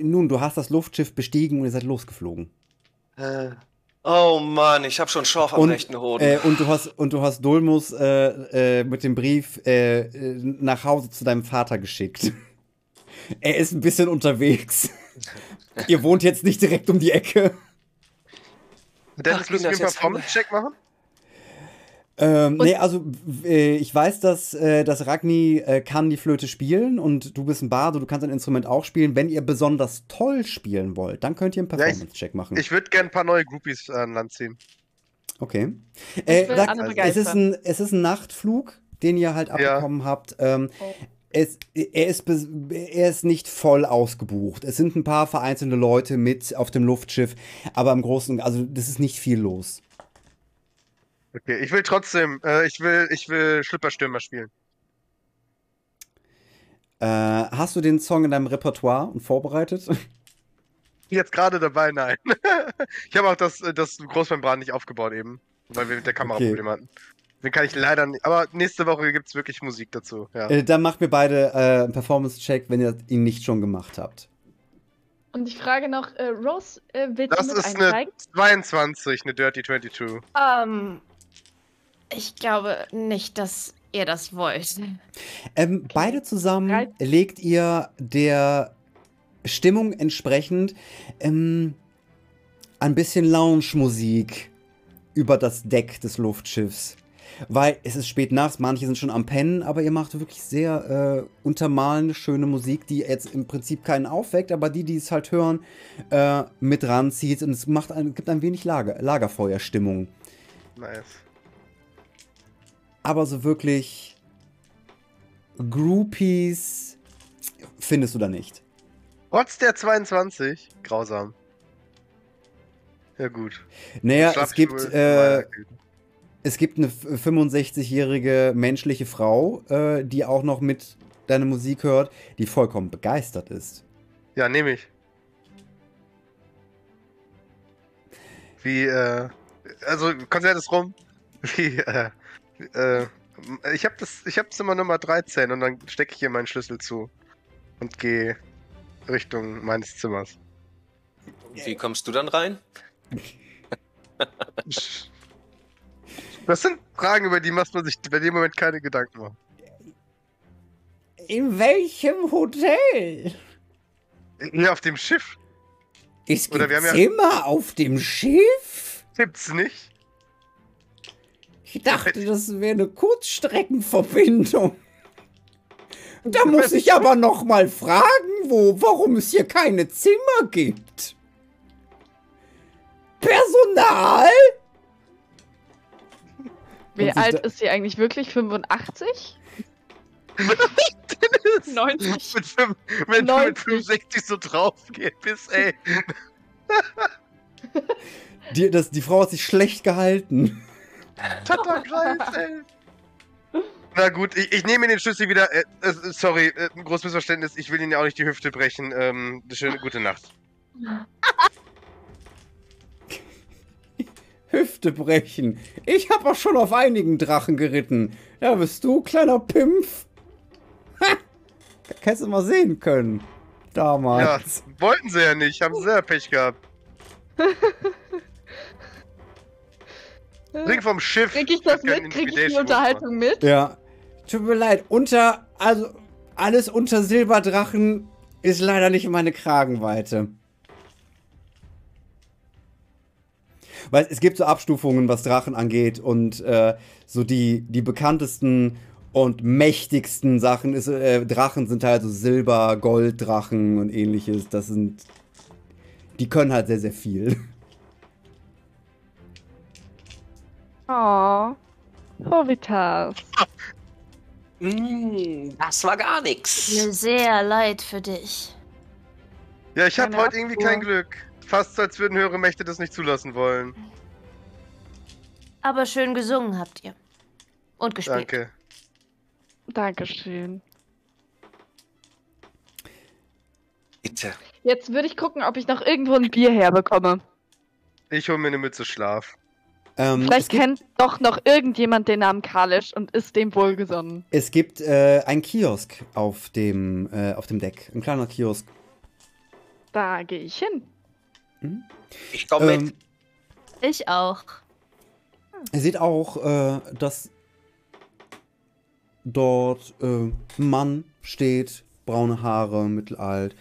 Nun, du hast das Luftschiff bestiegen und ihr seid losgeflogen. Äh, oh Mann, ich habe schon Schorf am Und, rechten Hoden. äh, und du hast und du hast Dulmus äh, äh, mit dem Brief äh, nach Hause zu deinem Vater geschickt. er ist ein bisschen unterwegs. Ihr wohnt jetzt nicht direkt um die Ecke. Dennis, müssen wir einen Performance-Check machen? Ähm, nee, also äh, ich weiß, dass, äh, dass Ragni äh, kann die Flöte spielen und du bist ein Bardo, du kannst ein Instrument auch spielen. Wenn ihr besonders toll spielen wollt, dann könnt ihr einen ich- Performance-Check machen. Ich würde gerne ein paar neue Groupies äh, an Land ziehen. Okay. Äh, sag, Anne es, ist ein, es ist ein Nachtflug, den ihr halt abbekommen habt. Ähm, Oh. es, er, ist, er ist nicht voll ausgebucht. Es sind ein paar vereinzelte Leute mit auf dem Luftschiff, aber im Großen, also das ist nicht viel los. Okay, ich will trotzdem, äh, ich will, ich will Schlüpperstürmer spielen. Äh, hast du den Song in deinem Repertoire und vorbereitet? Jetzt gerade dabei, nein. ich habe auch das, das Großmembran nicht aufgebaut eben, weil wir mit der Kamera Okay. Probleme hatten. Den kann ich leider nicht. Aber nächste Woche gibt es wirklich Musik dazu. Ja. äh, dann macht mir beide äh, einen Performance-Check, wenn ihr ihn nicht schon gemacht habt. Und ich frage noch, äh, Rose, äh, willst Das du mit ist eine einsteigen? 22, eine Dirty 22. Ähm, ich glaube nicht, dass ihr das wollt. Ähm, Beide zusammen legt ihr der Stimmung entsprechend ähm, ein bisschen Lounge-Musik über das Deck des Luftschiffs. Weil es ist spät nachts, manche sind schon am Pennen, aber ihr macht wirklich sehr äh, untermalende, schöne Musik, die jetzt im Prinzip keinen aufweckt, aber die, die es halt hören, äh, mit ranzieht und es macht ein, gibt ein wenig Lager, Lagerfeuerstimmung. Nice. Aber so wirklich Groupies findest du da nicht. Trotz der 22, grausam. Ja, gut. Naja, es gibt, äh, es gibt eine f- 65-jährige menschliche Frau, äh, die auch noch mit deiner Musik hört, die vollkommen begeistert ist. Ja, nehme ich. Wie, äh, also, Konzert ist rum. Wie, äh, äh, ich hab das, ich hab Zimmer Nummer 13 und dann stecke ich hier meinen Schlüssel zu und gehe Richtung meines Zimmers. Wie kommst du dann rein? Das sind Fragen, über die macht man sich bei dem Moment keine Gedanken machen. In welchem Hotel? Hier auf dem Schiff Es Oder gibt wir haben ja- Zimmer auf dem Schiff? gibt's nicht. Ich dachte, das wäre eine Kurzstreckenverbindung. Da muss ich aber noch mal fragen, wo, warum es hier keine Zimmer gibt. Personal? Wie alt da- ist sie eigentlich wirklich? 85? 90? Mit fünf- Wenn du mit 90. 65 so drauf bist, ey. Die, das, die Frau hat sich schlecht gehalten. Tatterkreis, ey. Na gut, ich, ich nehme den Schlüssel wieder. Äh, äh, sorry, äh, ein großes Missverständnis. Ich will Ihnen ja auch nicht die Hüfte brechen. Ähm, eine schöne gute Nacht. Hüfte brechen. Ich hab auch schon auf einigen Drachen geritten. Ja, bist du, kleiner Pimpf? Ha! Da hättest du mal sehen können. Ja, Damals. wollten sie ja nicht. Haben sehr Pech gehabt. Ring vom Schiff. Krieg ich das mit? Krieg ich die Unterhaltung mit? Ja. Tut mir leid. Unter, also, alles unter Silberdrachen ist leider nicht meine Kragenweite. Weil es gibt so Abstufungen, was Drachen angeht und äh, so die, die bekanntesten und mächtigsten Sachen ist, äh, Drachen sind halt so Silber, Golddrachen und ähnliches. Das sind, die können halt sehr, sehr viel. Oh. Hovitas. Mm, das war gar nix. Mir sehr leid für dich. Ja, ich habe heute irgendwie kein Glück. Fast so, als würden höhere Mächte das nicht zulassen wollen. Aber schön gesungen habt ihr. Und gespielt. Danke. Dankeschön. Bitte. Jetzt würde ich gucken, ob ich noch irgendwo ein Bier herbekomme. Ich hole mir eine Mütze Schlaf. Ähm, Vielleicht gibt, kennt doch noch irgendjemand den Namen Kalisch und ist dem wohlgesonnen. es gibt äh, einen Kiosk auf dem, äh, auf dem Deck. Ein kleiner Kiosk. Da gehe ich hin. Ich komme Ähm, mit. Ich auch. Ihr seht auch, äh, dass dort äh, ein Mann steht, braune Haare, mittelalt,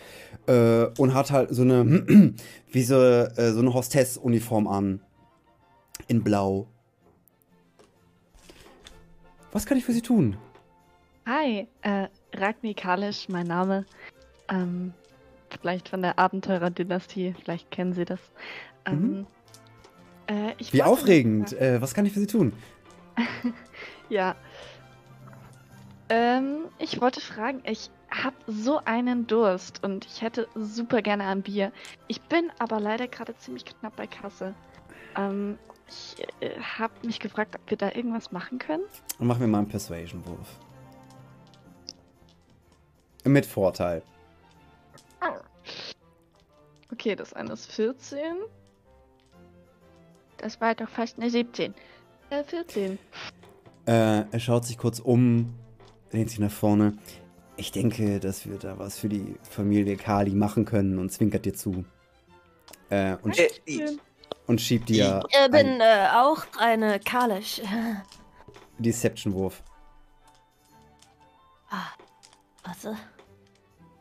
äh, und hat halt so eine, wie so, äh, so eine Hostess-Uniform an. In Blau. Was kann ich für Sie tun? Hi, äh, Ragni Kalisch, mein Name. Ähm, vielleicht von der Abenteurer-Dynastie, vielleicht kennen Sie das. Ähm, äh, ich Wie aufregend. Äh, was kann ich für Sie tun? Ja. Ähm, ich wollte fragen, ich habe so einen Durst und ich hätte super gerne ein Bier. Ich bin aber leider gerade ziemlich knapp bei Kasse. Ähm, ich äh, habe mich gefragt, ob wir da irgendwas machen können. Und machen wir mal einen Persuasion-Wurf. Mit Vorteil. Okay, das eine ist 14. Das war doch fast eine 17. Äh, 14. Äh, er schaut sich kurz um, lehnt sich nach vorne. Ich denke, dass wir da was für die Familie Kali machen können und zwinkert dir zu. Äh, und, Äh. Und schiebt dir Ich äh, bin äh, auch eine Kalisch. Deception-Wurf. Ah, warte.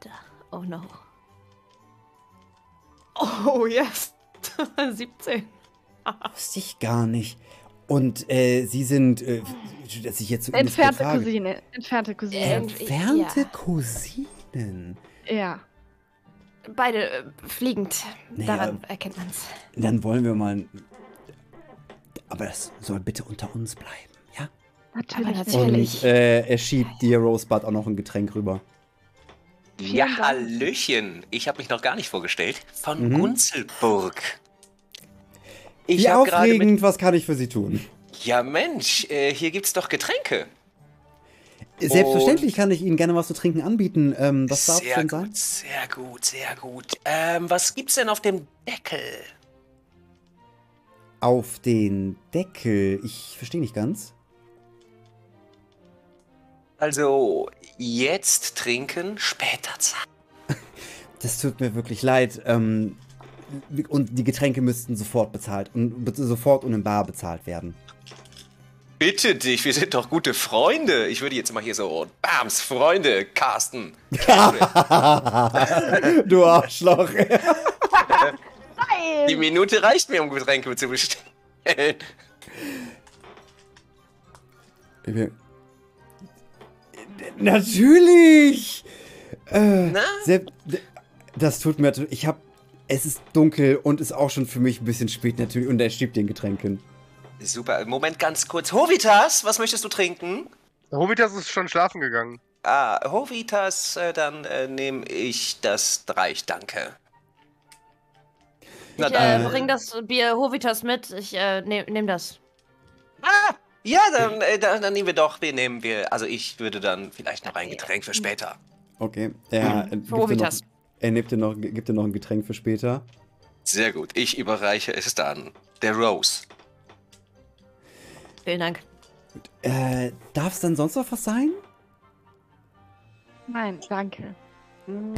Da. Oh no. Oh, yes. 17. Wusste ich gar nicht. Und äh, sie sind, äh, dass ich jetzt so Entfernte Cousine. Entfernte Cousine. Ähm, Entfernte Ja. Cousinen. ja. Beide äh, fliegend. Naja. Daran erkennt man's. Dann wollen wir mal. Aber das soll bitte unter uns bleiben, ja? Natürlich. Aber natürlich. Und äh, er schiebt dir Rosebud auch noch ein Getränk rüber. Ja. Hallöchen. Ich habe mich noch gar nicht vorgestellt. Von Mhm. Gunzelburg. Ich Wie habe gerade mit. aufregend, was kann ich für Sie tun? Ja, Mensch, äh, hier gibt's doch Getränke. Selbstverständlich kann ich Ihnen gerne was zu trinken anbieten. Ähm, was darf denn gut, sein? sehr gut, sehr gut. Ähm, was gibt's denn auf dem Deckel? Auf den Deckel. Ich verstehe nicht ganz. Also, jetzt trinken, später zahlen. Das tut mir wirklich leid. Ähm, und die Getränke müssten sofort bezahlt und sofort und in Bar bezahlt werden. Bitte dich, wir sind doch gute Freunde. Ich würde jetzt mal hier so, Bams, Freunde, Carsten. du Arschloch. Die Minute reicht mir, um Getränke zu bestellen. Natürlich. Äh, Na? Sepp, das tut mir. Ich hab. Es ist dunkel und ist auch schon für mich ein bisschen spät natürlich. Und er schiebt den Getränken. Super, Moment ganz kurz. Hovitas, was möchtest du trinken? Homitas ist schon schlafen gegangen. Ah, Hovitas, äh, dann äh, nehme ich das Reich, danke. Na Ich äh, dann. bring das Bier Hovitas mit. Ich äh, nehme nehm das. Ah, ja, dann, äh, dann, dann nehmen wir doch, wir nehmen wir, also ich würde dann vielleicht noch ein Getränk für später. Okay. Er, äh, gibt noch, Hovitas. er nimmt dir noch, gibt dir noch ein Getränk für später. Sehr gut, ich überreiche es dann. Der Rose. Vielen Dank. Äh, darf es dann sonst noch was sein? Nein, danke.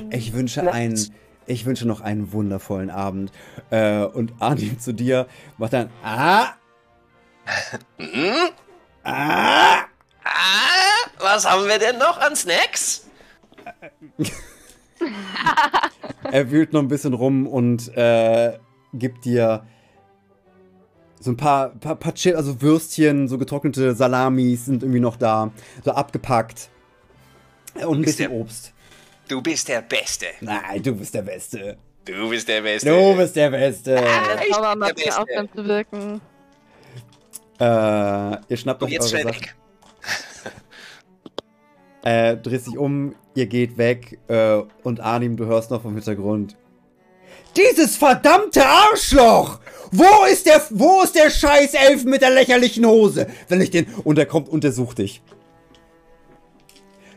Ich wünsche einen. Ich wünsche noch einen wundervollen Abend. Äh, und Arnim zu dir macht dann. Ah! Ah! Ah, was haben wir denn noch an Snacks? Er wühlt noch ein bisschen rum und äh, gibt dir so ein paar, paar, paar Chill, also Würstchen, so getrocknete Salamis sind irgendwie noch da. So abgepackt. Und ein bisschen der- Obst. Du bist der Beste. Nein, du bist der Beste. Du bist der Beste. Du bist der Beste. Ah, Der ich bin der Beste. aufhören zu wirken. Äh, ihr schnappt euch jetzt eure schnell Sachen. weg. Äh, dreht sich um, ihr geht weg äh, und Arnim, du hörst noch vom Hintergrund. Dieses verdammte Arschloch! Wo ist der, wo ist der scheiß Elf mit der lächerlichen Hose? Wenn ich den, und er kommt und er sucht dich.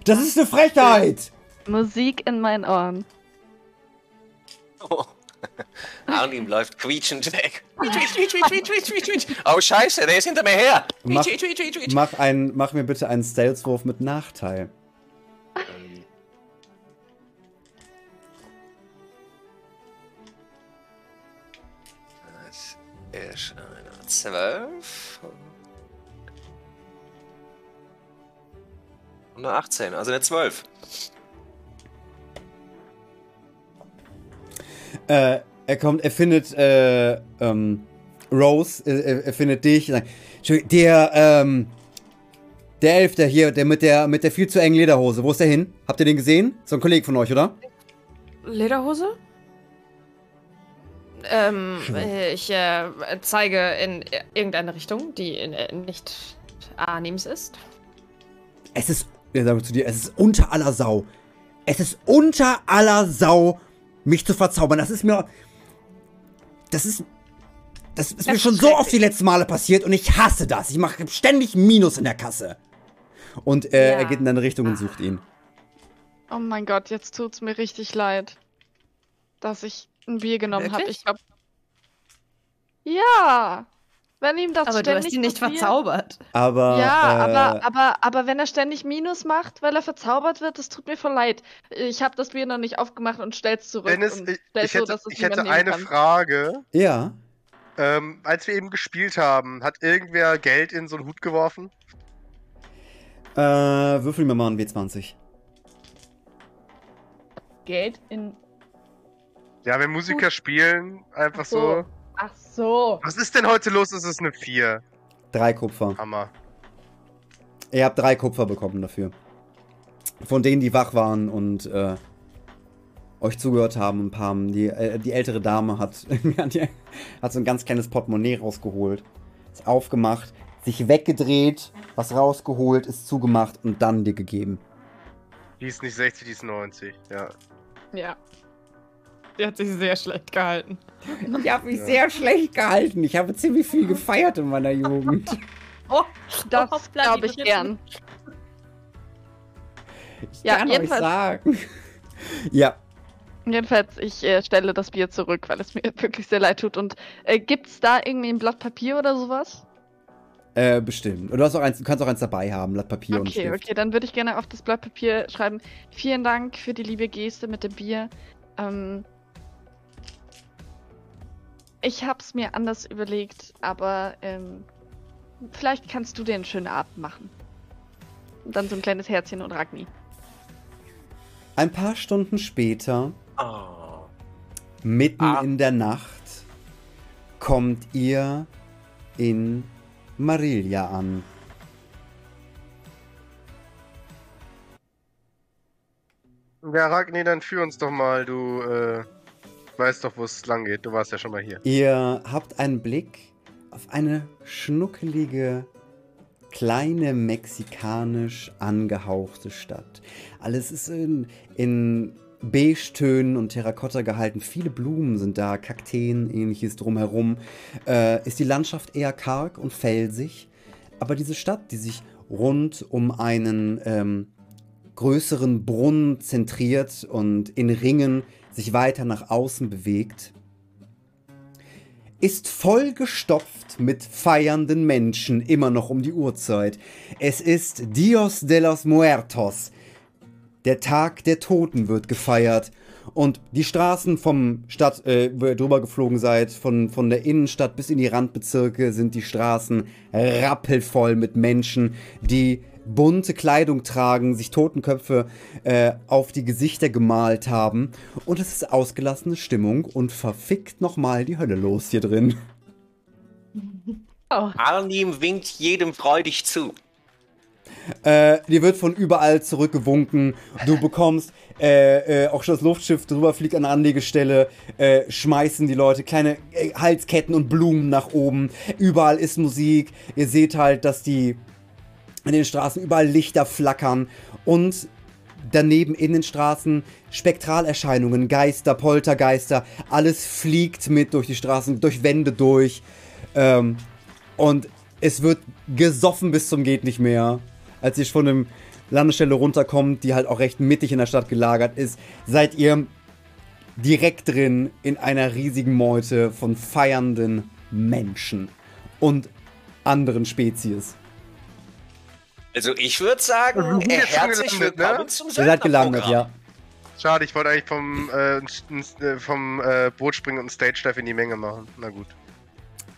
Das ist eine Frechheit! Musik in meinen Ohren. Oh. Arnim läuft quietschend weg. Oh, scheiße, der ist hinter mir her. Mach-. Mach, ein, mach mir bitte einen Stealth-Wurf mit Nachteil. Ist eine 12. Und eine 18, also eine 12. Äh, er kommt, er findet äh, ähm, Rose, äh, er, er findet dich. Der, ähm, der Elf, der hier, der mit der mit der viel zu engen Lederhose, wo ist der hin? Habt ihr den gesehen? So ein Kollege von euch, oder? Lederhose? Ähm, äh, ich äh, zeige in irgendeine Richtung, die äh, nicht Arnims ist. Es ist, er sagt zu dir, es ist unter aller Sau. Es ist unter aller Sau, mich zu verzaubern. Das ist mir, das ist, das ist mir Das schon so oft die letzten Male passiert und ich hasse das. Ich mache ständig Minus in der Kasse. Und äh, Ja. er geht in deine Richtung und sucht ihn. Oh mein Gott, jetzt tut's mir richtig leid, dass ich ein Bier genommen habe. Ich glaube. Ja! Wenn ihm das Aber du hast ständig ihn nicht passiert- verzaubert. Aber, Ja, äh, aber, aber, aber wenn er ständig Minus macht, weil er verzaubert wird, das tut mir voll leid. Ich habe das Bier noch nicht aufgemacht und stell's zurück. Dennis, und ich, stell's ich hätte, so, dass es ich hätte eine kann. Frage. Ja. Ähm, als wir eben gespielt haben, hat irgendwer Geld in so einen Hut geworfen? Äh, würfel mir mal einen W20. Geld in. Ja, wenn Musiker spielen, einfach Ach so. so. Ach so. Was ist denn heute los? Es ist eine 4. Drei Kupfer. Hammer. Ihr habt drei Kupfer bekommen dafür. Von denen, die wach waren und äh, euch zugehört haben. Ein paar haben. Die, äh, die ältere Dame hat, hat so ein ganz kleines Portemonnaie rausgeholt. Ist aufgemacht, sich weggedreht, was rausgeholt, ist zugemacht und dann dir gegeben. Die ist nicht 60, die ist 90. Ja. Ja. Die hat sich sehr schlecht gehalten. Ich habe mich Ja. sehr schlecht gehalten. Ich habe ziemlich viel gefeiert in meiner Jugend. Oh, Das hoppla, glaube ich gern. Ich Ja, kann euch jedenfalls- sagen. Ja, Jedenfalls, ich äh, stelle das Bier zurück, weil es mir wirklich sehr leid tut. Und äh, gibt's da irgendwie ein Blatt Papier oder sowas? äh, bestimmt. Und du, hast auch eins, du kannst auch eins dabei haben, Blatt Papier und Okay, Stift. okay, dann würde ich gerne auf das Blatt Papier schreiben. Vielen Dank für die liebe Geste mit dem Bier. Ähm, ich hab's mir anders überlegt, aber ähm, vielleicht kannst du dir einen schönen Abend machen. Und dann so ein kleines Herzchen und Ragni. Ein paar Stunden später, Oh. mitten Ah. in der Nacht, kommt ihr in Marilia an. Ja, Ragni, dann führ uns doch mal. Du äh, weißt doch, wo es lang geht. Du warst ja schon mal hier. Ihr habt einen Blick auf eine schnuckelige, kleine mexikanisch angehauchte Stadt. Alles ist in, in Beige-Tönen und Terrakotta gehalten. Viele Blumen sind da, Kakteen, ähnliches drumherum. Äh, ist die Landschaft eher karg und felsig. Aber diese Stadt, die sich rund um einen ähm, größeren Brunnen zentriert und in Ringen sich weiter nach außen bewegt, ist vollgestopft mit feiernden Menschen, immer noch um die Uhrzeit. Es ist Dios de los Muertos. Der Tag der Toten wird gefeiert. Und die Straßen vom Stadt, äh, wo ihr drüber geflogen seid, von, von der Innenstadt bis in die Randbezirke, sind die Straßen rappelvoll mit Menschen, die bunte Kleidung tragen, sich Totenköpfe äh, auf die Gesichter gemalt haben. Und es ist ausgelassene Stimmung und verfickt nochmal die Hölle los hier drin. Oh, Arnim winkt jedem freudig zu. Äh, dir wird von überall zurückgewunken. Du bekommst äh, äh, auch schon das Luftschiff drüber fliegt an der Anlegestelle, äh, schmeißen die Leute kleine äh, Halsketten und Blumen nach oben. Überall ist Musik. Ihr seht halt, dass die in den Straßen überall Lichter flackern und daneben in den Straßen Spektralerscheinungen, Geister, Poltergeister, alles fliegt mit durch die Straßen, durch Wände durch. Ähm, und es wird gesoffen bis zum geht nicht mehr. Als ihr von dem Landestelle runterkommt, die halt auch recht mittig in der Stadt gelagert ist, seid ihr direkt drin in einer riesigen Meute von feiernden Menschen und anderen Spezies. Also ich würde sagen, sind äh, herzlich gelandet, ne? willkommen zum Ihr seid gelandet, ja. Schade, ich wollte eigentlich vom, äh, äh, vom äh, Boot springen und Stage Dive in die Menge machen. Na gut.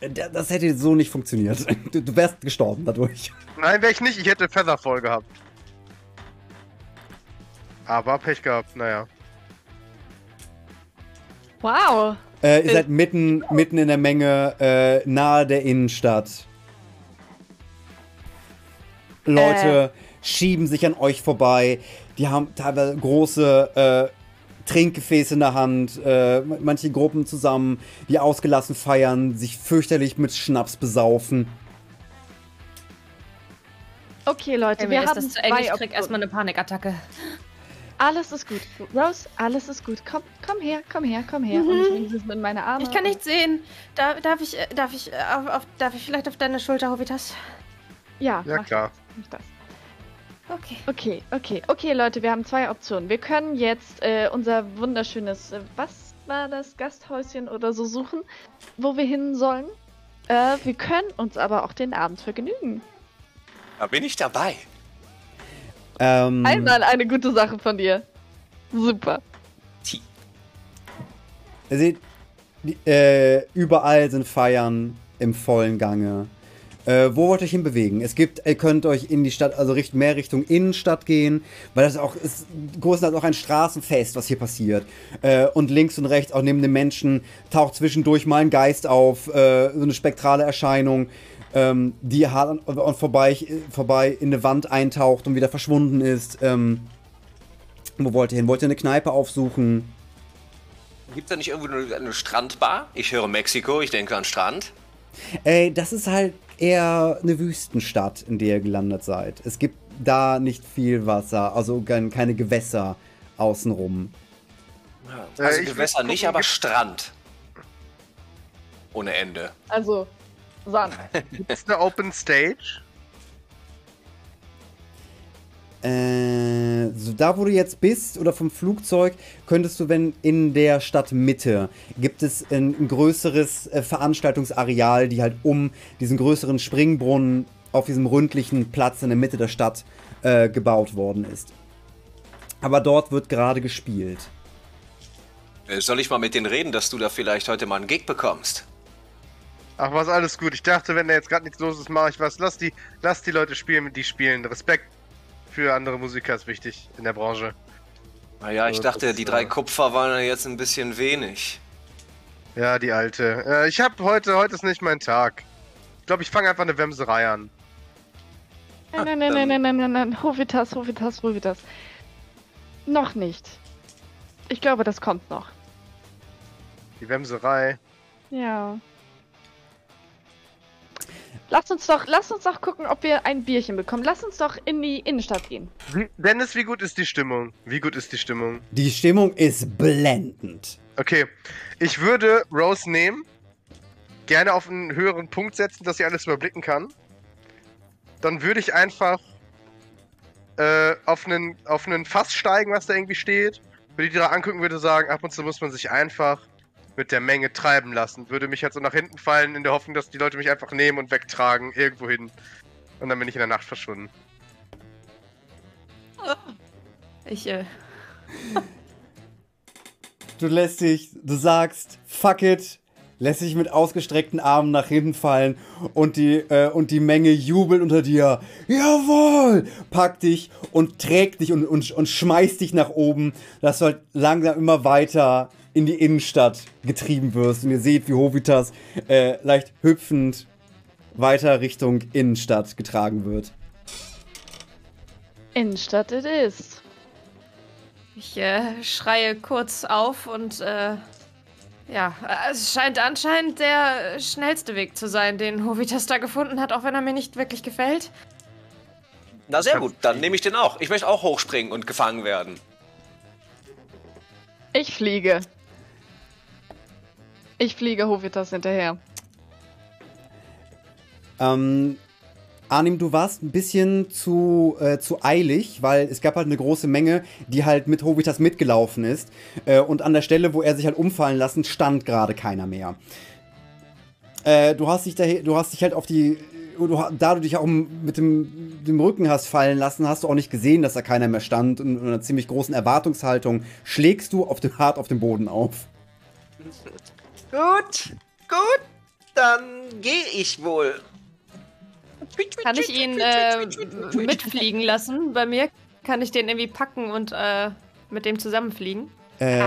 D- Das hätte so nicht funktioniert. Du, du wärst gestorben dadurch. Nein, wäre ich nicht. Ich hätte Featherfall gehabt. Aber Pech gehabt, naja. Wow. Äh, ihr Äh. seid mitten, mitten in der Menge, äh, nahe der Innenstadt. Leute schieben sich an euch vorbei. Die haben teilweise große äh, Trinkgefäße in der Hand. Äh, manche Gruppen zusammen, die ausgelassen feiern, sich fürchterlich mit Schnaps besaufen. Okay, Leute, wir haben das zu eng, ich krieg erstmal eine Panikattacke. Alles ist gut. Rose, alles ist gut. Komm, komm her, komm her, komm her. Und ich winke sie in meine Arme. Ich kann nicht sehen. Da, darf ich, äh, darf ich, äh, auf, auf, darf ich vielleicht auf deine Schulter, Hovitas? Ja, Ja, mach klar. Mach das. Okay. Okay, okay, okay, Leute, wir haben zwei Optionen. Wir können jetzt äh, unser wunderschönes, äh, was war das, Gasthäuschen oder so suchen, wo wir hin sollen. Äh, wir können uns aber auch den Abend vergnügen. Da bin ich dabei. Ähm, Einmal eine gute Sache von dir. Super. Ihr seht, die, äh, überall sind Feiern im vollen Gange. Äh, wo wollt ihr euch hinbewegen? Es gibt, ihr könnt euch in die Stadt, also mehr Richtung Innenstadt gehen, weil das auch ist größtenteils auch ein Straßenfest, was hier passiert. Äh, und links und rechts, auch neben den Menschen, taucht zwischendurch mal ein Geist auf, äh, so eine spektrale Erscheinung, ähm, die hart und vorbei, vorbei in eine Wand eintaucht und wieder verschwunden ist. Ähm, wo wollt ihr hin? Wollt ihr eine Kneipe aufsuchen? Gibt es da nicht irgendwo eine Strandbar? Ich höre Mexiko, ich denke an Strand. Ey, das ist halt eher eine Wüstenstadt, in der ihr gelandet seid. Es gibt da nicht viel Wasser, also kein- keine Gewässer außenrum. Äh, Also will Gewässer nicht, aber Strand. Ohne Ende. Also, Sand. Ist eine Open Stage? Äh, so da, wo du jetzt bist oder vom Flugzeug, könntest du, wenn in der Stadtmitte gibt es ein, ein größeres äh, Veranstaltungsareal, die halt um diesen größeren Springbrunnen auf diesem ründlichen Platz in der Mitte der Stadt äh, gebaut worden ist. Aber dort wird gerade gespielt. Äh, Soll ich mal mit denen reden, dass du da vielleicht heute mal einen Gig bekommst? Ach, was alles gut. Ich dachte, wenn da jetzt gerade nichts los ist, mache ich was. Lass die, lass die Leute spielen, die spielen. Respekt für andere Musiker ist wichtig in der Branche. Naja, ich dachte, die drei äh, Kupfer waren ja jetzt ein bisschen wenig. Ja, die alte. Äh, ich hab heute, heute ist nicht mein Tag. Ich glaube, ich fange einfach eine Wemserei an. Nein, nein, nein, nein, nein, nein, nein, nein. Hovitas, Hovitas, Hovitas. Noch nicht. Ich glaube, das kommt noch. Die Wemserei. Ja. Lass uns doch, lass uns doch gucken, ob wir ein Bierchen bekommen. Lass uns doch in die Innenstadt gehen. Wie, Dennis, wie gut ist die Stimmung? Wie gut ist die Stimmung? Die Stimmung ist blendend. Okay, ich würde Rose nehmen, gerne auf einen höheren Punkt setzen, dass sie alles überblicken kann. Dann würde ich einfach äh, auf einen auf einen Fass steigen, was da irgendwie steht. Würde die da angucken, würde sagen, ab und zu muss man sich einfach mit der Menge treiben lassen. Würde mich halt so nach hinten fallen, in der Hoffnung, dass die Leute mich einfach nehmen und wegtragen, irgendwo hin. Und dann bin ich in der Nacht verschwunden. Ich, äh, Du lässt dich, du sagst, fuck it, lässt dich mit ausgestreckten Armen nach hinten fallen und die, äh, und die Menge jubelt unter dir. Jawohl! Packt dich und trägt dich und, und, und schmeißt dich nach oben, dass du halt langsam immer weiter in die Innenstadt getrieben wirst. Und ihr seht, wie Hovitas äh, leicht hüpfend weiter Richtung Innenstadt getragen wird. Innenstadt it is. ich äh, schreie kurz auf und, äh, ja, äh, es scheint anscheinend der schnellste Weg zu sein, den Hovitas da gefunden hat, auch wenn er mir nicht wirklich gefällt. Na sehr gut, dann nehme ich den auch. Ich möchte auch hochspringen und gefangen werden. Ich fliege. Ich fliege Hovitas hinterher. Ähm, Arnim, du warst ein bisschen zu, äh, zu eilig, weil es gab halt eine große Menge, die halt mit Hovitas mitgelaufen ist. Äh, und an der Stelle, wo er sich halt umfallen lassen, stand gerade keiner mehr. Äh, du hast dich daher, du hast dich halt auf die. Du, da du dich auch mit dem, dem Rücken hast fallen lassen, hast du auch nicht gesehen, dass da keiner mehr stand. Und in einer ziemlich großen Erwartungshaltung schlägst du auf dem, hart auf dem Boden auf. Gut, gut. Da dann gehe ich wohl. Kann ich ihn äh, mitfliegen lassen bei mir? Kann ich den irgendwie packen und äh, mit dem zusammenfliegen? Äh,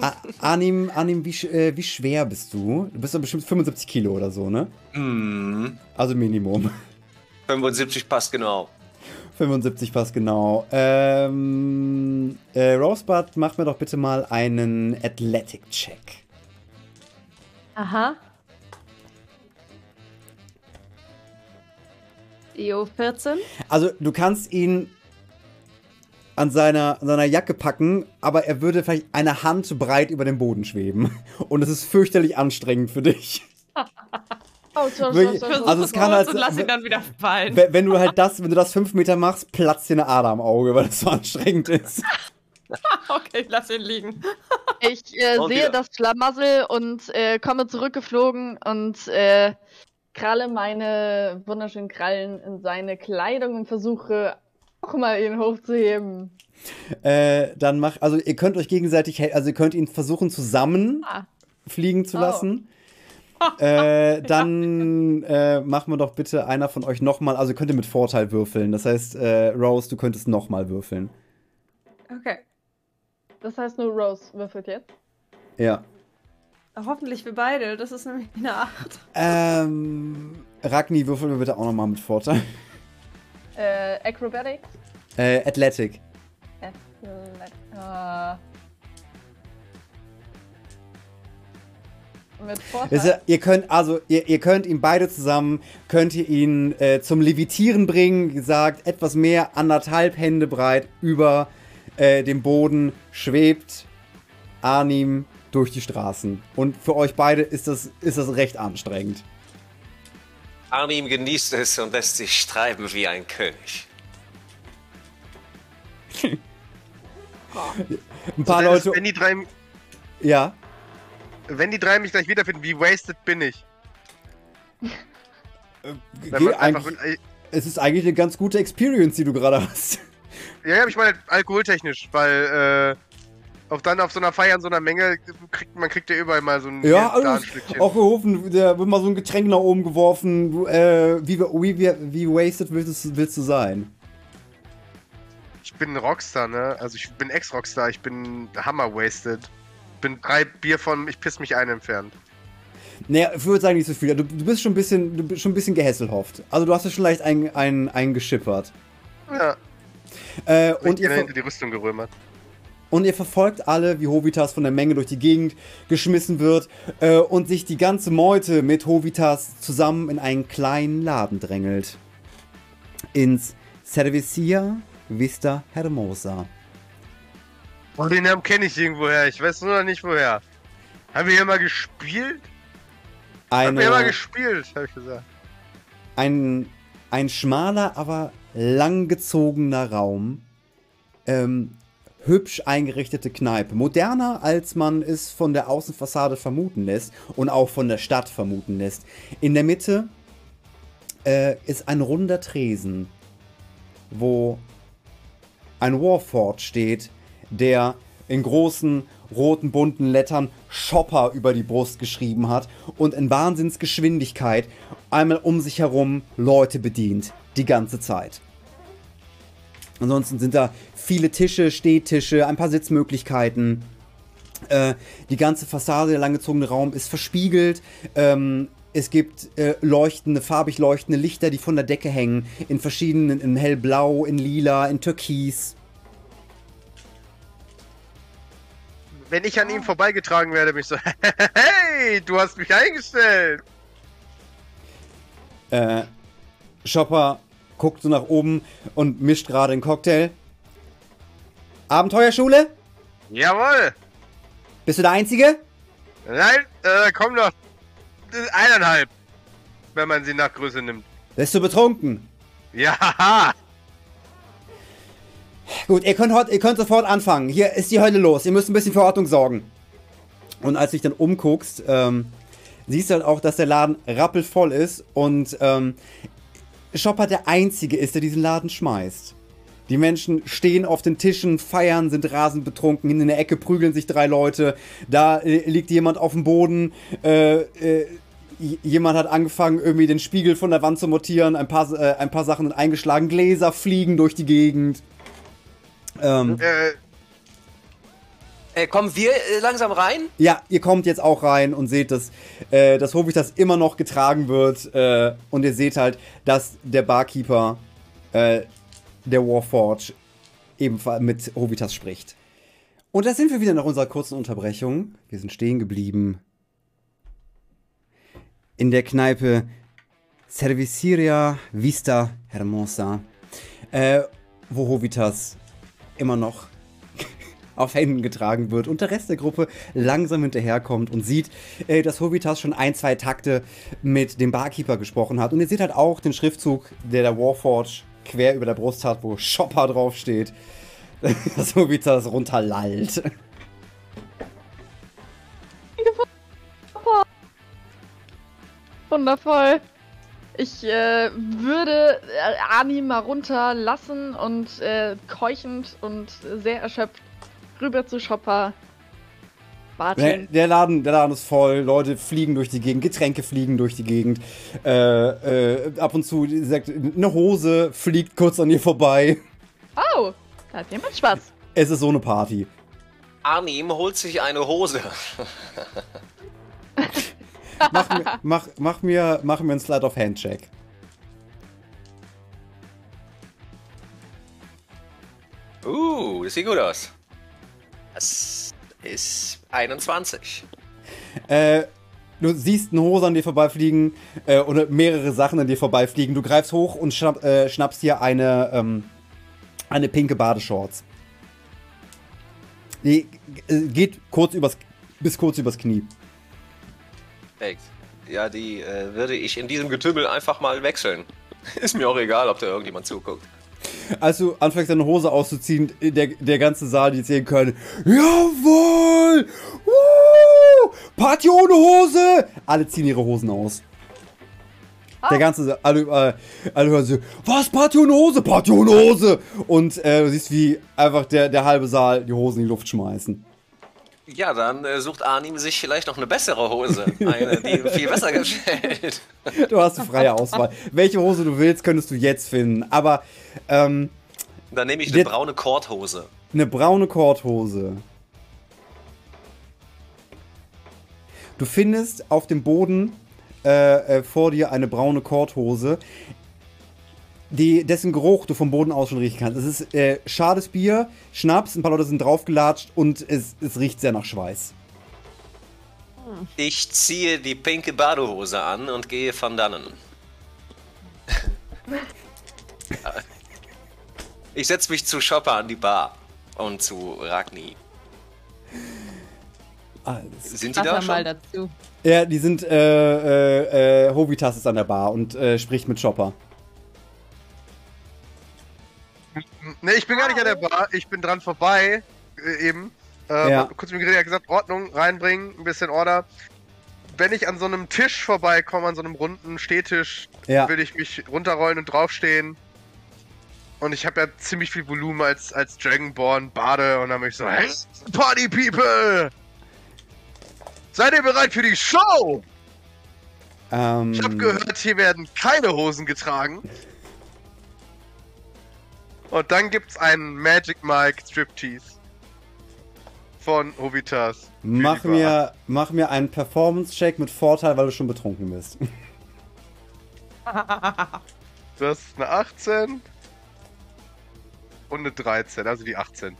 A- Arnim, Arnim wie, äh, wie schwer bist du? Du bist doch bestimmt 75 Kilo oder so, ne? Hm, Also Minimum. 75 passt genau. 75 passt genau. Ähm, äh, Rosebud, mach mir doch bitte mal einen Athletic-Check. Aha. Jo, 14. Also, du kannst ihn an seiner, an seiner Jacke packen, aber er würde vielleicht eine Hand breit über dem Boden schweben. Und es ist fürchterlich anstrengend für dich. Oh, so, so, so. Also es kann halt- und lass ihn dann wieder fallen. Wenn wenn du halt das, wenn du das fünf Meter machst, platzt dir eine Ader am Auge, weil das so anstrengend ist. Okay, lass ihn liegen. Ich äh, sehe wieder. das Schlamassel und äh, komme zurückgeflogen und äh, kralle meine wunderschönen Krallen in seine Kleidung und versuche auch mal ihn hochzuheben. Äh, dann mach, also ihr könnt euch gegenseitig, also ihr könnt ihn versuchen zusammen Ah. fliegen zu Oh. lassen. Äh, dann äh, machen wir doch bitte einer von euch nochmal, also ihr könnt ihr mit Vorteil würfeln. Das heißt, äh, Rose, du könntest nochmal würfeln. Okay. Das heißt nur Rose würfelt jetzt. Ja. Hoffentlich wir beide. Das ist nämlich eine 8. Ähm, Ragni, würfel mir bitte auch nochmal mit Vorteil. Äh, Acrobatics. Äh, Athletic. Athlet- äh, mit Vorteil. Ihr, könnt also, ihr, ihr könnt ihn beide zusammen, könnt ihr ihn äh, zum Levitieren bringen, gesagt, etwas mehr, anderthalb Hände breit über äh, dem Boden schwebt Arnim durch die Straßen. Und für euch beide ist das, ist das recht anstrengend. Arnim genießt es und lässt sich treiben wie ein König. Ein paar Also, das- Leute. Wenn die, drei, Ja. wenn die drei mich gleich wiederfinden, wie wasted bin ich? Man einfach, es ist eigentlich eine ganz gute Experience, die du gerade hast. Ja, ja, ich meine alkoholtechnisch, weil äh, auch dann auf so einer Feier in so einer Menge kriegt man kriegt ja überall mal so ein Ja, also auch geholfen, da wird mal so ein Getränk nach oben geworfen. Äh, wie, wie, wie, wie wasted willst, du- willst du sein? Ich bin ein Rockstar, ne? Also ich bin Ex-Rockstar, ich bin hammer wasted. Bin drei Bier von ich piss mich ein entfernt. Naja, ich würde sagen nicht so viel. Du, du bist schon ein bisschen, du bist schon ein bisschen gehässelhofft. Also du hast ja schon leicht ein, ein, eingeschippert. Ja, Äh, und ihr, hinter die Rüstung gerömert. und ihr verfolgt alle, wie Hovitas von der Menge durch die Gegend geschmissen wird äh, und sich die ganze Meute mit Hovitas zusammen in einen kleinen Laden drängelt. Ins Servicia Vista Hermosa. Und den Namen kenne ich irgendwoher, ich weiß nur noch nicht woher. Haben wir hier mal gespielt? Haben wir hier mal Eine, gespielt, habe ich gesagt. ein, ein schmaler, aber langgezogener Raum. Ähm, hübsch eingerichtete Kneipe. Moderner, als man es von der Außenfassade vermuten lässt und auch von der Stadt vermuten lässt. In der Mitte äh, ist ein runder Tresen, wo ein Warford steht, der in großen roten bunten Lettern Shopper über die Brust geschrieben hat und in Wahnsinnsgeschwindigkeit einmal um sich herum Leute bedient. Die ganze Zeit. Ansonsten sind da viele Tische, Stehtische, ein paar Sitzmöglichkeiten. Äh, die ganze Fassade, der langgezogene Raum ist verspiegelt. Ähm, es gibt äh, leuchtende, farbig leuchtende Lichter, die von der Decke hängen. In verschiedenen, in hellblau, in lila, in türkis. Wenn ich an ihm vorbeigetragen werde, bin ich so, hey, du hast mich eingestellt. Äh, Shopper guckt so nach oben und mischt gerade einen Cocktail. Abenteuerschule? Jawohl. Bist du der Einzige? Nein, äh, komm noch. Eineinhalb. Wenn man sie nach Größe nimmt. Bist du betrunken? Ja. Gut, ihr könnt, ihr könnt sofort anfangen. Hier ist die Hölle los. Ihr müsst ein bisschen für Ordnung sorgen. Und als du dich dann umguckst, ähm, siehst du halt auch, dass der Laden rappelvoll ist und ähm, Shopper der Einzige ist, der diesen Laden schmeißt. Die Menschen stehen auf den Tischen, feiern, sind rasend betrunken. In der Ecke prügeln sich drei Leute. Da äh, liegt jemand auf dem Boden. Äh, äh, jemand hat angefangen, irgendwie den Spiegel von der Wand zu montieren, ein paar, äh, ein paar Sachen sind eingeschlagen, Gläser fliegen durch die Gegend. Ähm, Äh, kommen wir äh, langsam rein? ja, ihr kommt jetzt auch rein und seht, dass äh, das Hovitas immer noch getragen wird. Äh, und ihr seht halt, dass der Barkeeper äh, der Warforge ebenfalls mit Hovitas spricht. Und da sind wir wieder nach unserer kurzen Unterbrechung. Wir sind stehen geblieben in der Kneipe Cerveceria Vista Hermosa, äh, wo Hovitas immer noch auf Händen getragen wird und der Rest der Gruppe langsam hinterherkommt und sieht, äh, dass Hovitas schon ein, zwei Takte mit dem Barkeeper gesprochen hat. Und ihr seht halt auch den Schriftzug, der der Warforge quer über der Brust hat, wo Shopper draufsteht, dass Hovitas runterlallt. Wundervoll. Ich äh, würde äh, Ani mal runterlassen und äh, keuchend und sehr erschöpft rüber zu Shopper Der, der, Laden, der Laden ist voll, Leute fliegen durch die Gegend, Getränke fliegen durch die Gegend. Äh, äh, ab und zu gesagt, eine Hose fliegt kurz an ihr vorbei. Oh, da hat jemand Spaß. Es ist so eine Party. Arnim holt sich eine Hose. Mach mir, mach, mach mir, mach mir einen Slide of Hand Check. Uh, das sieht gut aus. Das ist 21. Äh, du siehst eine Hose an dir vorbeifliegen äh, oder mehrere Sachen an dir vorbeifliegen. Du greifst hoch und schnapp, äh, schnappst dir eine, ähm, eine pinke Badeshorts. Die äh, geht kurz übers, bis kurz übers Knie. Perfekt. Ja, die äh, würde ich in diesem Getümmel einfach mal wechseln. Ist mir auch egal, ob da irgendjemand zuguckt. Als du anfängst, deine Hose auszuziehen, der, der ganze Saal, die sehen können, jawohl! Woo! Party ohne Hose! Alle ziehen ihre Hosen aus. Der ganze Saal, alle, äh, alle hören so, was, Party ohne Hose? Party ohne Hose! Und äh, du siehst, wie einfach der, der halbe Saal die Hosen in die Luft schmeißen. Ja, dann äh, sucht Arnim sich vielleicht noch eine bessere Hose. Eine, die ihm viel besser gefällt. Du hast die freie Auswahl. Welche Hose du willst, könntest du jetzt finden. Aber ähm, Dann nehme ich eine braune Korthose. Eine braune Korthose. Du findest auf dem Boden äh, äh, vor dir eine braune Korthose, die, dessen Geruch du vom Boden aus schon riechen kannst. Es ist äh, schades Bier, Schnaps, ein paar Leute sind draufgelatscht und es, es riecht sehr nach Schweiß. Ich ziehe die pinke Badehose an und gehe von dannen. ich setze mich zu Shopper an die Bar und zu Ragni. Alles. Sind die da mal mal schon? dazu. Ja, die sind, äh, äh, äh, Hovitas ist an der Bar und äh, spricht mit Chopper. Ne, ich bin gar nicht an der Bar, ich bin dran vorbei, äh, eben. Ähm, Ja. Kurz mit er hat gesagt, Ordnung, reinbringen, ein bisschen Order. Wenn ich an so einem Tisch vorbeikomme, an so einem runden Stehtisch, Ja. würde ich mich runterrollen und draufstehen. Und ich habe ja ziemlich viel Volumen als, als Dragonborn Bade und dann bin ich so, hey, Party People! Seid ihr bereit für die Show? Ähm, Ich habe gehört, hier werden keine Hosen getragen. Und dann gibt's einen Magic Mike Striptease. Von Hovitas. Mach mir, mach mir einen Performance-Check mit Vorteil, weil du schon betrunken bist. Das ist eine 18. Und eine 13, also die 18.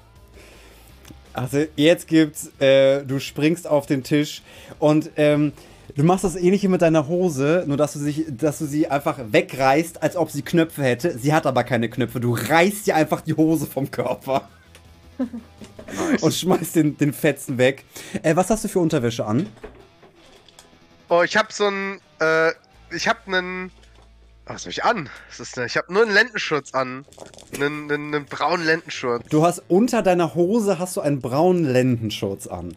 Also jetzt gibt's, äh, du springst auf den Tisch und ähm, du machst das ähnlich wie mit deiner Hose, nur dass du, sich, dass du sie einfach wegreißt, als ob sie Knöpfe hätte. Sie hat aber keine Knöpfe. Du reißt dir einfach die Hose vom Körper und schmeißt den, den Fetzen weg. Äh, was hast du für Unterwäsche an? Oh, ich hab so einen. Äh, ich hab einen. Was hab ich an? Was ist? Ich hab nur einen Lendenschutz an. Einen, einen, einen braunen Lendenschutz. Du hast unter deiner Hose hast du einen braunen Lendenschutz an.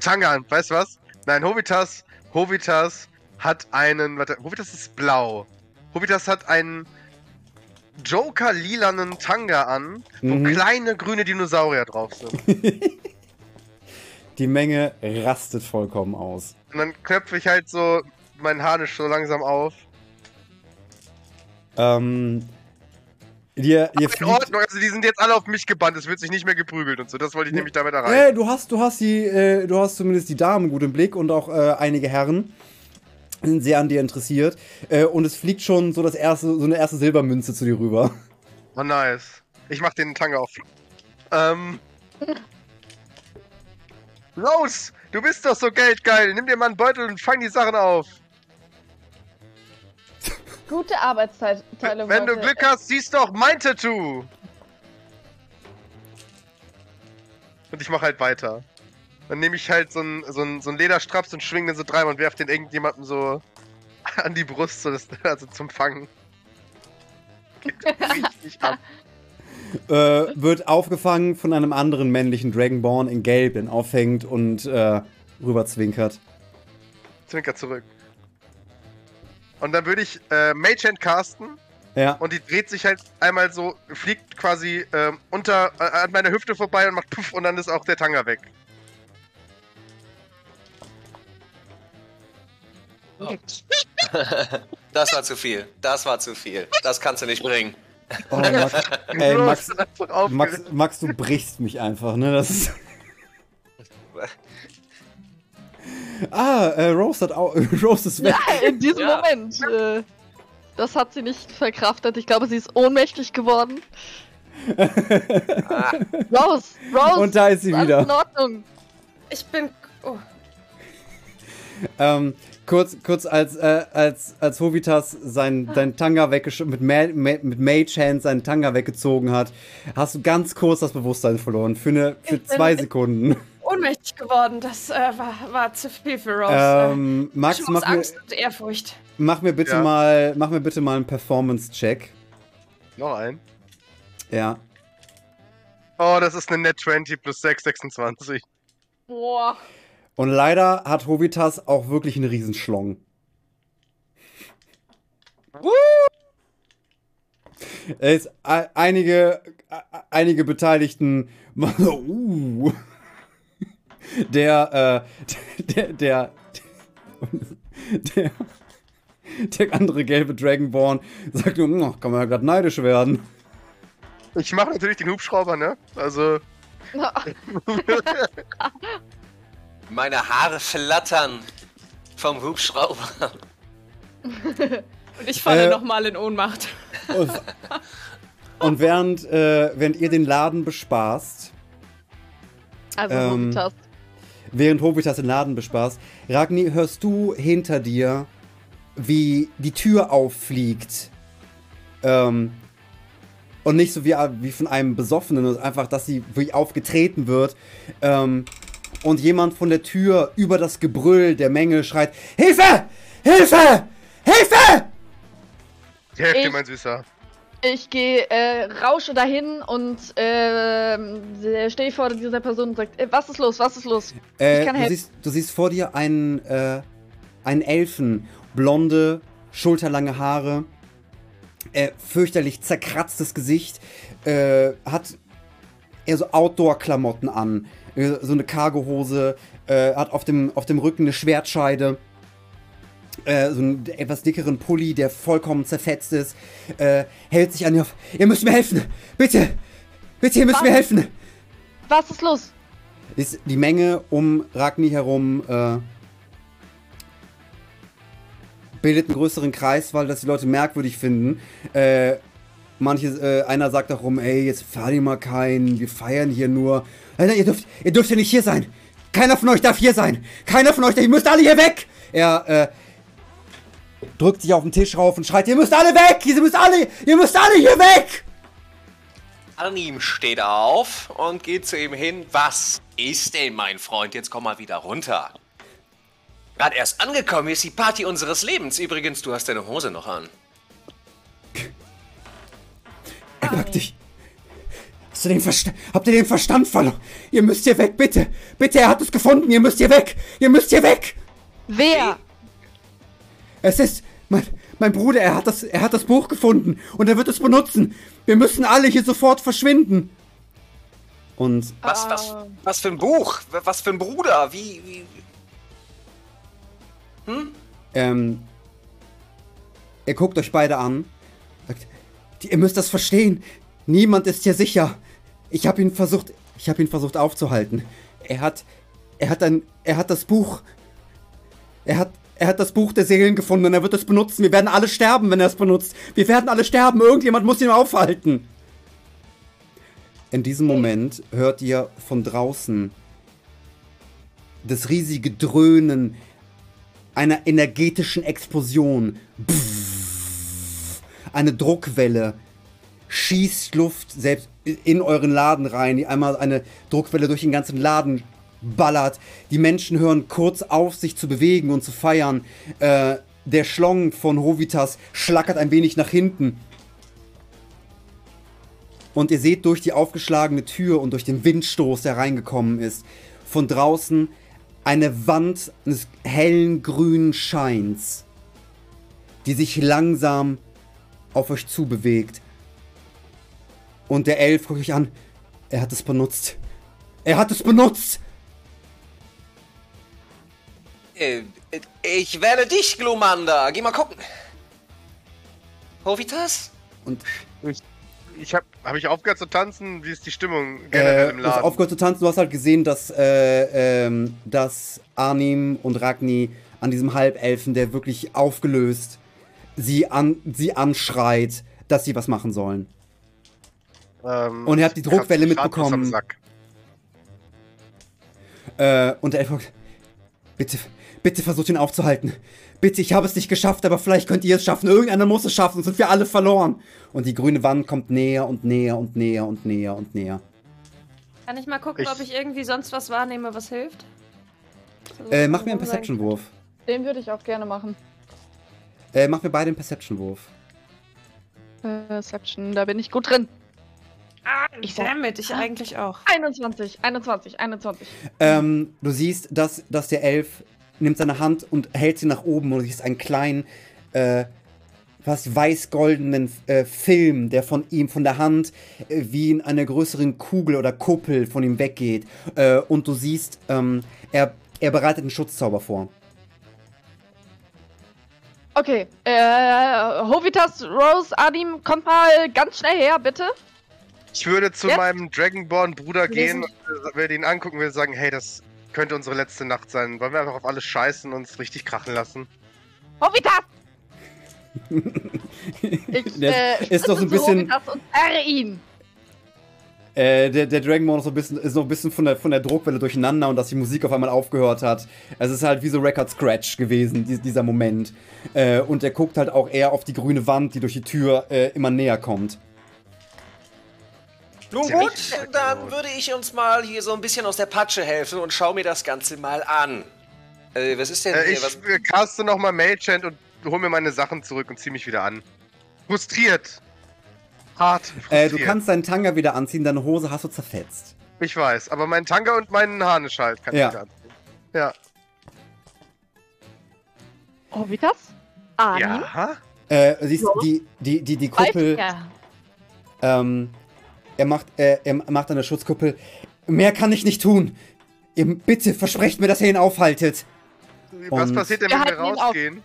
Tanga an, weißt du was? Nein, Hovitas. Hovitas hat einen. Warte, Hovitas ist blau. Hovitas hat einen Joker-lilanen Tanga an, wo Mhm. kleine grüne Dinosaurier drauf sind. Die Menge rastet vollkommen aus. Und dann knöpfe ich halt so meinen Harnisch so langsam auf. Ähm, dir, dir In Ordnung, also die sind jetzt alle auf mich gebannt, es wird sich nicht mehr geprügelt und so. Das wollte ich nämlich damit erreichen. Hey, du hast, du hast die, äh, du hast zumindest die Damen gut im Blick und auch äh, einige Herren sind sehr an dir interessiert. Äh, und es fliegt schon so das erste, so eine erste Silbermünze zu dir rüber. Oh, nice. Ich mach den Tanga auf. Ähm. Rose, du bist doch so geldgeil. Nimm dir mal einen Beutel und fang die Sachen auf. Gute Arbeitsteile. Wenn du. Glück hast, siehst du auch mein Tattoo. Und ich mach halt weiter. Dann nehme ich halt so einen so so Lederstraps und schwing den so dreimal und werf den irgendjemandem so an die Brust, so das, also zum Fangen. Geht richtig ab. äh, wird aufgefangen von einem anderen männlichen Dragonborn in Gelb, den auffängt und äh, rüber zwinkert. Zwinker zurück. Und dann würde ich äh, Mage Hand casten Ja. und die dreht sich halt einmal so, fliegt quasi ähm, unter äh, an meiner Hüfte vorbei und macht puff und dann ist auch der Tanga weg. Das war zu viel. Das war zu viel. Das kannst du nicht bringen. Oh, Max, ey, Max. Max, Max, du brichst mich einfach, ne? Das ist. Ah, äh, Rose hat auch. Rose ist weg. Ja, in diesem Ja. Moment. Äh, das hat sie nicht verkraftet. Ich glaube, sie ist ohnmächtig geworden. Ah, Rose, Rose. Und da ist sie wieder. in Ordnung. Ich bin. Oh. Ähm, kurz, kurz als, äh, als, als Hovitas sein, sein Tanga weggesch mit, Ma Ma mit Mage Hand seinen Tanga weggezogen hat, hast du ganz kurz das Bewusstsein verloren. Für, eine, für Ich bin- zwei Sekunden. Ohnmächtig geworden. Das äh, war, war zu viel für Rose. Ähm, äh, Max, mach mir, Angst und Ehrfurcht. mach mir bitte Ja. mal, mach mir bitte mal einen Performance-Check. Noch ein. Ja. Oh, das ist eine Net 20 plus 6, 26. Boah. Und leider hat Hovitas auch wirklich einen Riesenschlong. Es, e- einige, einige Beteiligten machen so, uh. Der, äh, der, der, der, der andere gelbe Dragonborn sagt nur, "Hm, kann man ja gerade neidisch werden. Ich mache natürlich den Hubschrauber, ne? Also, meine Haare flattern vom Hubschrauber. Und ich falle Äh, nochmal in Ohnmacht. Und, während, äh, während ihr den Laden bespaßt, Also, Ähm. Während Hovitas den Laden bespaßt, Ragni, hörst du hinter dir, wie die Tür auffliegt. Ähm, und nicht so wie, wie von einem Besoffenen, sondern einfach, dass sie wirklich aufgetreten wird. Ähm, und jemand von der Tür über das Gebrüll der Menge schreit: Hilfe! Hilfe! Hilfe! die Hälfte, Ich- mein Süßer. Ich gehe, äh, rausche dahin und ähm, stehe vor dieser Person und sage, äh, was ist los, was ist los? Äh, Ich kann du, helfen. siehst, du siehst vor dir einen, äh, einen Elfen, blonde, schulterlange Haare, äh, fürchterlich zerkratztes Gesicht, äh, hat eher so Outdoor-Klamotten an, äh, so eine Cargohose, äh, hat auf dem, auf dem Rücken eine Schwertscheide, äh, so einen etwas dickeren Pulli, der vollkommen zerfetzt ist, äh, hält sich an ihr auf. Ihr müsst mir helfen! Bitte! Bitte, ihr müsst Was? mir helfen! Was ist los? ist die Menge um Ragni herum äh, bildet einen größeren Kreis, weil das die Leute merkwürdig finden. Äh, manche, äh, einer sagt auch rum, ey, jetzt fahr mal keinen, wir feiern hier nur. Äh, nein, ihr dürft, ihr dürft ja nicht hier sein. Keiner von euch darf hier sein. Keiner von euch, ihr müsst alle hier weg. Er äh, drückt sich auf den Tisch rauf und schreit, ihr müsst alle weg, ihr müsst alle, ihr müsst alle hier weg. Arnim steht auf und geht zu ihm hin. Was ist denn, mein Freund? Jetzt komm mal wieder runter. Gerade erst angekommen, hier ist die Party unseres Lebens. Übrigens, du hast deine Hose noch an. Er packt dich. Hast du den Verstand, habt ihr den Verstand verloren? Ihr müsst hier weg, bitte. Bitte, er hat es gefunden. Ihr müsst hier weg. Ihr müsst hier weg. Wer? Es ist mein, mein Bruder. Er hat, das, er hat das Buch gefunden und er wird es benutzen. Wir müssen alle hier sofort verschwinden. Und Was, was, Ah. was für ein Buch? Was für ein Bruder? Wie, wie. Hm? ähm, er guckt euch beide an. Sagt, "Die- ihr müsst das verstehen. Niemand ist hier sicher. Ich habe ihn versucht, ich habe ihn versucht aufzuhalten. Er hat, er hat ein, er hat das Buch. Er hat, er hat das Buch der Seelen gefunden und er wird es benutzen. Wir werden alle sterben, wenn er es benutzt. Wir werden alle sterben. Irgendjemand muss ihn aufhalten. In diesem Moment hört ihr von draußen das riesige Dröhnen einer energetischen Explosion. Eine Druckwelle schießt Luft selbst in euren Laden rein, einmal eine Druckwelle durch den ganzen Laden ballert. Die Menschen hören kurz auf, sich zu bewegen und zu feiern. Äh, der Schlong von Hovitas schlackert ein wenig nach hinten. Und ihr seht durch die aufgeschlagene Tür und durch den Windstoß, der reingekommen ist, von draußen eine Wand eines hellen grünen Scheins, die sich langsam auf euch zubewegt. Und der Elf guckt euch an. Er hat es benutzt. Er hat es benutzt! Ich wähle dich, Glumanda. Geh mal gucken. Hovitas? Und Ich hab, hab ich aufgehört zu tanzen? Wie ist die Stimmung generell äh, im du hast Laden? aufgehört zu tanzen. Du hast halt gesehen, dass, äh, ähm, dass Arnim und Ragni an diesem Halbelfen, der wirklich aufgelöst, sie, an, sie anschreit, dass sie was machen sollen. Ähm, Und er hat die ich Druckwelle mitbekommen. Äh, und der Elf sagt, bitte, bitte versucht ihn aufzuhalten. Bitte, ich habe es nicht geschafft, aber vielleicht könnt ihr es schaffen. Irgendeiner muss es schaffen, sonst sind wir alle verloren. Und die grüne Wand kommt näher und näher und näher und näher und näher. Kann ich mal gucken, Ich- ob ich irgendwie sonst was wahrnehme, was hilft? Äh, mach mir einen. Perception-Wurf. Den würde ich auch gerne machen. Äh, mach mir beide einen Perception-Wurf. Perception, da bin ich gut drin. Ah, Ich damit, ich eigentlich auch. 21, 21, 21. Ähm, du siehst, dass, dass der Elf nimmt seine Hand und hält sie nach oben und du siehst einen kleinen, äh, fast weiß-goldenen äh, Film, der von ihm, von der Hand, äh, wie in einer größeren Kugel oder Kuppel von ihm weggeht. Äh, und du siehst, ähm, er, er bereitet einen Schutzzauber vor. Okay, äh, Hovitas, Rose, Adim, kommt mal ganz schnell her, bitte. Ich würde zu Jetzt? meinem Dragonborn-Bruder gehen und würde ihn angucken und würde sagen, hey, das könnte unsere letzte Nacht sein. Wollen wir einfach auf alles scheißen und uns richtig krachen lassen? Hovitas! Ich, Der äh, ist doch so ein bisschen- Hovitas und zerre ihn. Äh, der, der Dragonborn ist so ein bisschen, ist so ein bisschen von, der, von der Druckwelle durcheinander und dass die Musik auf einmal aufgehört hat. Es ist halt wie so Record Scratch gewesen, die, dieser Moment. Äh, und er guckt halt auch eher auf die grüne Wand, die durch die Tür äh, immer näher kommt. Nun gut, dann würde ich uns mal hier so ein bisschen aus der Patsche helfen und schau mir das Ganze mal an. Äh, was ist denn Äh, hier? ich Was, äh, caste nochmal Magechant und hol mir meine Sachen zurück und zieh mich wieder an. Frustriert. Hart. Äh, Frustriert. du kannst deinen Tanga wieder anziehen, deine Hose hast du zerfetzt. Ich weiß, aber meinen Tanga und meinen Harnisch halt kann Ja. ich wieder anziehen. Ja. Hovitas? Adim? Ja? Äh, siehst Ja. die, die, die, die Kuppel, Ja. ähm, er macht, äh, er macht eine Schutzkuppel. Mehr kann ich nicht tun. Ihr, bitte, versprecht mir, dass ihr ihn aufhaltet. Was Und- passiert denn, Wir wenn wir ihn auf. rausgehen?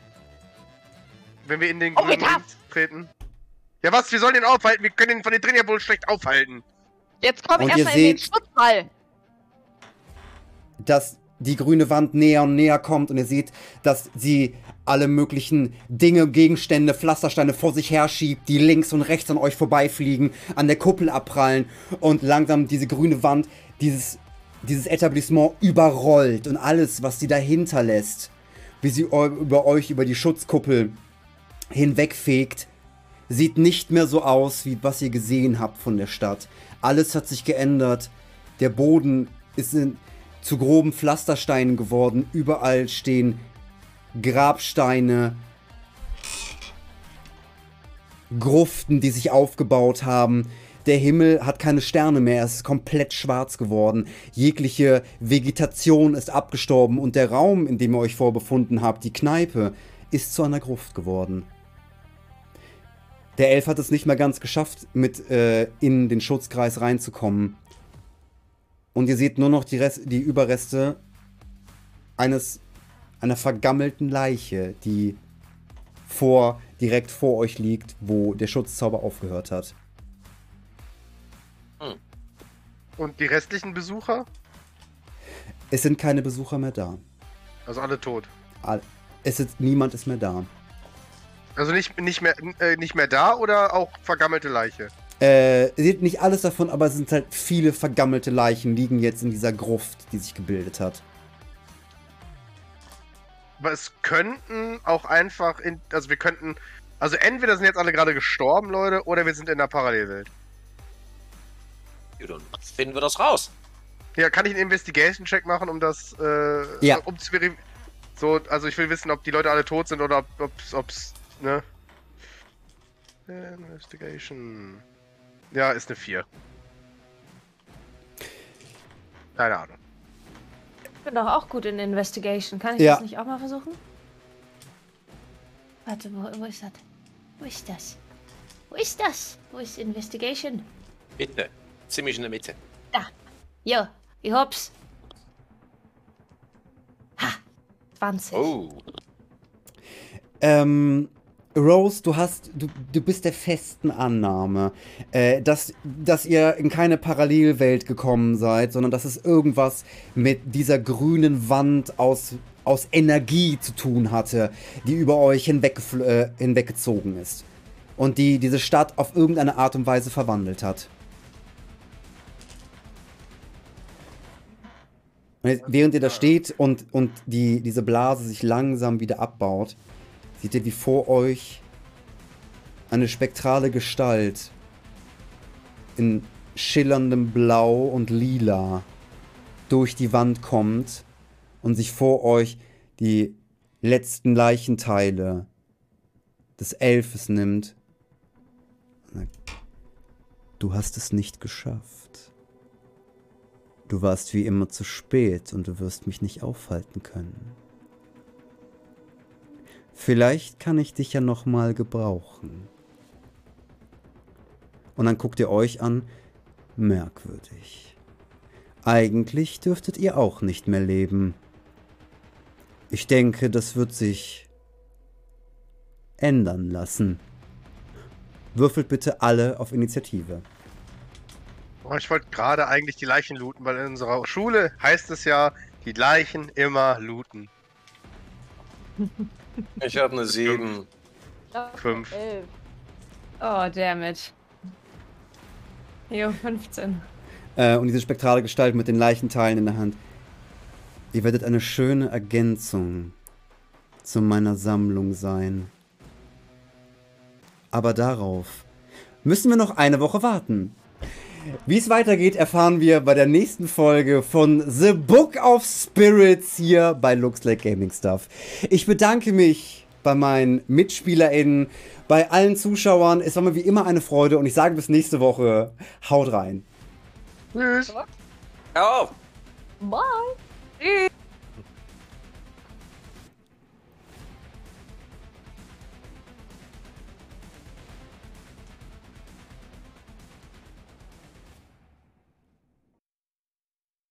Wenn wir in den Oh, grünen wir treten? Ja, was? Wir sollen den aufhalten. Wir können den von den drin ja wohl schlecht aufhalten. Jetzt komm erstmal in den Schutzball. dass die grüne Wand näher und näher kommt und ihr seht, dass sie alle möglichen Dinge, Gegenstände, Pflastersteine vor sich herschiebt, die links und rechts an euch vorbeifliegen, an der Kuppel abprallen und langsam diese grüne Wand, dieses, dieses Etablissement überrollt und alles, was sie dahinter lässt, wie sie über euch, über die Schutzkuppel hinwegfegt, sieht nicht mehr so aus, wie was ihr gesehen habt von der Stadt. Alles hat sich geändert. Der Boden ist in, zu groben Pflastersteinen geworden. Überall stehen Grabsteine, Gruften, die sich aufgebaut haben. Der Himmel hat keine Sterne mehr, es ist komplett schwarz geworden. Jegliche Vegetation ist abgestorben und der Raum, in dem ihr euch vorbefunden habt, die Kneipe, ist zu einer Gruft geworden. Der Elf hat es nicht mehr ganz geschafft, mit äh, in den Schutzkreis reinzukommen. Und ihr seht nur noch die, Rest, die Überreste eines einer vergammelten Leiche, die vor, direkt vor euch liegt, wo der Schutzzauber aufgehört hat. Und die restlichen Besucher? Es sind keine Besucher mehr da. Also alle tot. Es ist, niemand ist mehr da. Also nicht, nicht, mehr, äh, nicht mehr da oder auch vergammelte Leiche? Äh, seht nicht alles davon, aber es sind halt viele vergammelte Leichen liegen jetzt in dieser Gruft, die sich gebildet hat. Aber es könnten auch einfach in. Also wir könnten. Also entweder sind jetzt alle gerade gestorben, Leute, oder wir sind in der Parallelwelt. Ja, dann finden wir das raus. Ja, kann ich einen Investigation-Check machen, um das, äh, Ja. um zu So, also ich will wissen, ob die Leute alle tot sind oder ob, ob's, ob's, ne? Investigation. Ja, ist eine 4. Keine Ahnung. Ich bin doch auch gut in Investigation. Kann ich Ja. das nicht auch mal versuchen? Warte, wo, wo ist das? Wo ist das? Wo ist das? Wo ist Investigation? Bitte. Ziemlich in der Mitte. Jo, ich hab's. Ha! 20. Oh. Ähm, Rose, du hast, du, du bist der festen Annahme, äh, dass, dass ihr in keine Parallelwelt gekommen seid, sondern dass es irgendwas mit dieser grünen Wand aus, aus Energie zu tun hatte, die über euch hinweggefl- äh, hinweggezogen ist. Und die diese Stadt auf irgendeine Art und Weise verwandelt hat. Und während ihr da steht und, und die, diese Blase sich langsam wieder abbaut, seht ihr, wie vor euch eine spektrale Gestalt in schillerndem Blau und Lila durch die Wand kommt und sich vor euch die letzten Leichenteile des Elfes nimmt. Du hast es nicht geschafft. Du warst wie immer zu spät und du wirst mich nicht aufhalten können. Vielleicht kann ich dich ja noch mal gebrauchen. Und dann guckt ihr euch an. Merkwürdig. Eigentlich dürftet ihr auch nicht mehr leben. Ich denke, das wird sich ändern lassen. Würfelt bitte alle auf Initiative. Oh, ich wollte gerade eigentlich die Leichen looten, weil in unserer Schule heißt es ja, die Leichen immer looten. Ich habe eine 7. Fünf. Elf. Oh, dammit. Jo, 15. Äh, und diese spektrale Gestalt mit den Leichenteilen in der Hand. Ihr werdet eine schöne Ergänzung zu meiner Sammlung sein. Aber darauf müssen wir noch eine Woche warten. Wie es weitergeht, erfahren wir bei der nächsten Folge von The Book of Spirits hier bei Looks Like Gaming Stuff. Ich bedanke mich bei meinen MitspielerInnen, bei allen Zuschauern. Es war mir wie immer eine Freude und ich sage bis nächste Woche. Haut rein. Tschüss. Auf! Bye. Tschüss.